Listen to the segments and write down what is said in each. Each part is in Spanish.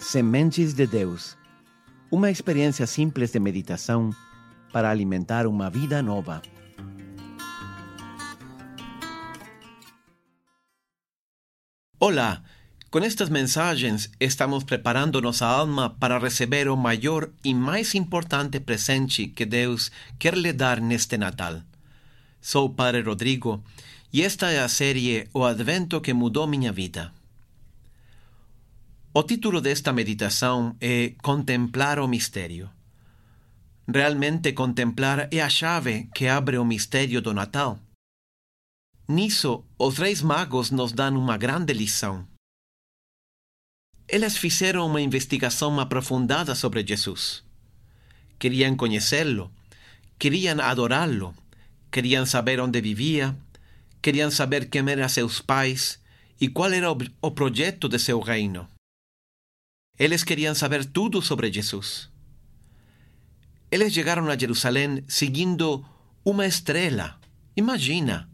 Sementes de Deus. Uma experiência simples de meditação para alimentar uma vida nova. Hola, con estas mensagens estamos preparando nossa alma para receber o maior e mais importante presente que Deus quer lhe dar neste Natal. Sou Padre Rodrigo e esta é a série O Advento que mudou minha vida. O título desta meditação é Contemplar o Mistério. Realmente contemplar é a chave que abre o mistério do Natal. Nisso, os Reis Magos nos dão uma grande lição. Eles fizeram uma investigação aprofundada sobre Jesus. Queriam conhecê-lo, queriam adorá-lo, saber onde vivia, queriam saber quem eram seus pais e qual era o projeto de seu reino. Eles queriam saber tudo sobre Jesus. Eles chegaram a Jerusalém seguindo uma estrela. Imagina!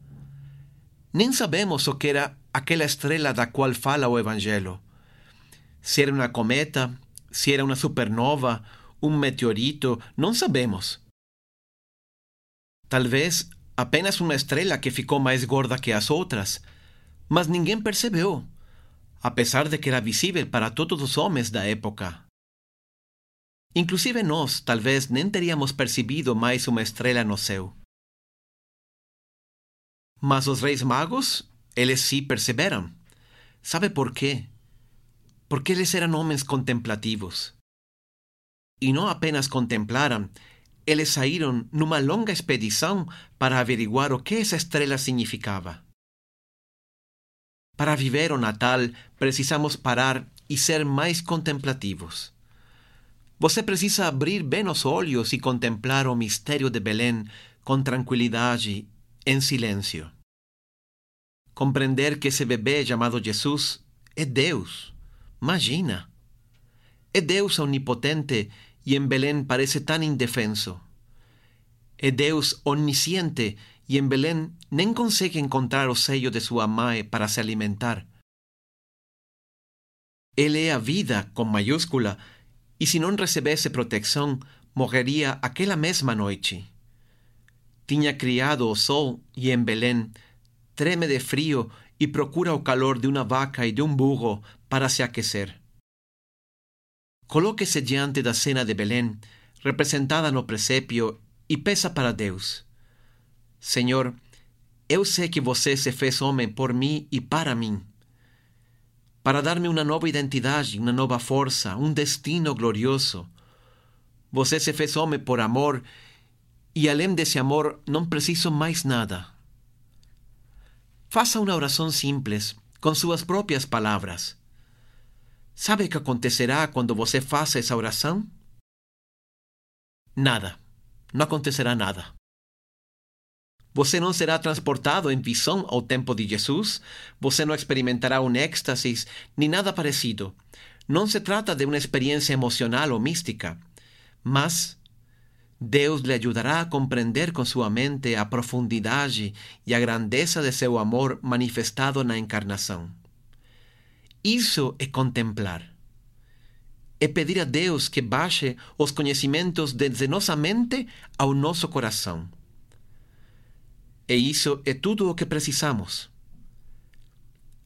Nem sabemos o que era aquela estrela da qual fala o Evangelho. Se era uma cometa, se era uma supernova, um meteorito, não sabemos. Talvez apenas uma estrela que ficou mais gorda que as outras, mas ninguém percebeu, apesar de que era visível para todos os homens da época. Inclusive nós, talvez, nem teríamos percebido mais uma estrela no céu. Mas os reis magos, eles sim perceberam. Sabe por quê? Porque eles eram homens contemplativos. E não apenas contemplaram, eles saíram numa longa expedição para averiguar o que essa estrela significava. Para viver o Natal, precisamos parar e ser mais contemplativos. Você precisa abrir bem os olhos e contemplar o mistério de Belém com tranquilidade, em silêncio. Compreender que esse bebê chamado Jesus é Deus. Imagina! É Deus onipotente e em Belém parece tão indefenso. É Deus onisciente e em Belém nem consegue encontrar o seio de sua mãe para se alimentar. Ele é a vida, com maiúscula, e se não recebesse proteção, morreria aquela mesma noite. Tinha criado o sol e em Belém treme de frio e procura o calor de uma vaca e de um burro para se aquecer. Coloque-se diante da cena de Belém, representada no presépio, e peça para Deus: Senhor, eu sei que você se fez homem por mim e para mim, para dar-me uma nova identidade, uma nova força, um destino glorioso. Você se fez homem por amor e, além desse amor, não preciso mais nada. Faça uma oração simples, com suas próprias palavras. Sabe o que acontecerá quando você faça essa oração? Nada. Não acontecerá nada. Você não será transportado em visão ao tempo de Jesus, você não experimentará um êxtase nem nada parecido. Não se trata de uma experiência emocional ou mística, mas Deus lhe ajudará a compreender com sua mente a profundidade e a grandeza de seu amor manifestado na encarnação. Isso é contemplar. É pedir a Deus que baixe os conhecimentos desde nossa mente ao nosso coração. E isso é tudo o que precisamos.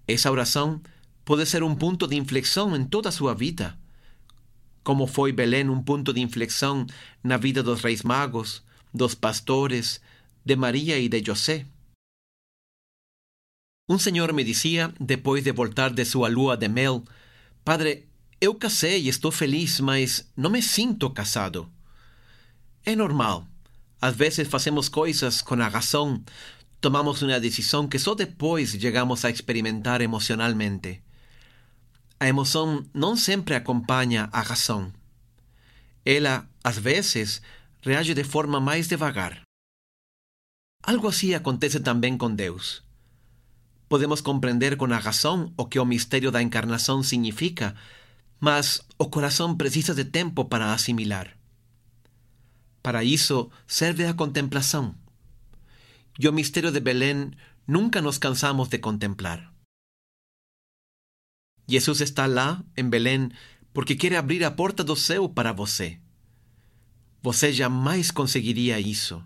Essa oração pode ser um ponto de inflexão em toda a sua vida como foi Belém um ponto de inflexão na vida dos reis magos, dos pastores, de Maria e de José. Um senhor me dizia, depois de voltar de sua lua de mel, Padre, eu casei e estou feliz, mas não me sinto casado. É normal. Às vezes fazemos coisas com a razão, tomamos uma decisão que só depois chegamos a experimentar emocionalmente. A emoção não sempre acompanha a razão. Ela, às vezes, reage de forma mais devagar. Algo assim acontece também com Deus. Podemos compreender com a razão o que o mistério da encarnação significa, mas o coração precisa de tempo para assimilar. Para isso serve a contemplação. E o mistério de Belém nunca nos cansamos de contemplar. Jesus está lá, em Belém, porque quer abrir a porta do céu para você. Você jamais conseguiria isso.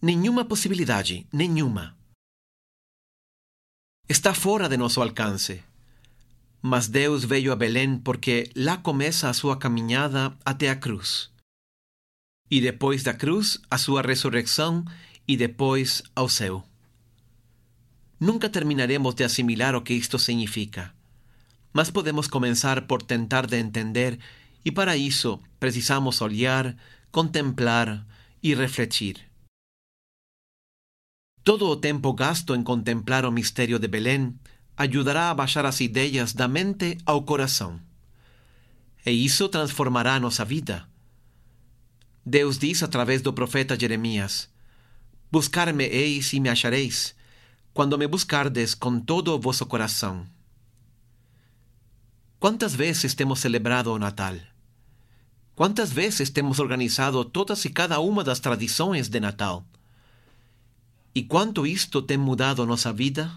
Nenhuma possibilidade, nenhuma. Está fora de nosso alcance. Mas Deus veio a Belém porque lá começa a sua caminhada até a cruz. E depois da cruz, a sua ressurreição e depois ao céu. Nunca terminaremos de assimilar o que isto significa, mas podemos começar por tentar de entender e para isso precisamos olhar, contemplar e refletir. Todo o tempo gasto em contemplar o mistério de Belém ajudará a baixar as ideias da mente ao coração. E isso transformará nossa vida. Deus diz através do profeta Jeremias: Buscar-me-eis e me achareis, quando me buscardes com todo vosso coração. Quantas vezes temos celebrado o Natal? Quantas vezes temos organizado todas e cada uma das tradições de Natal? E quanto isto tem mudado nossa vida?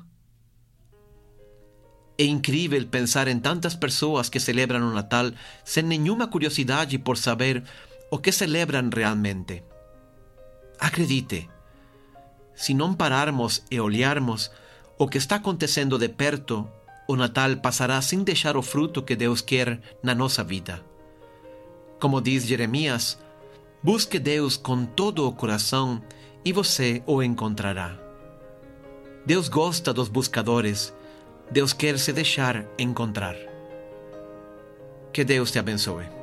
É incrível pensar em tantas pessoas que celebram o Natal sem nenhuma curiosidade por saber o que celebram realmente. Acredite, se não pararmos e olharmos o que está acontecendo de perto, o Natal passará sem deixar o fruto que Deus quer na nossa vida. Como diz Jeremias, busque Deus com todo o coração e você o encontrará. Deus gosta dos buscadores, Deus quer se deixar encontrar. Que Deus te abençoe.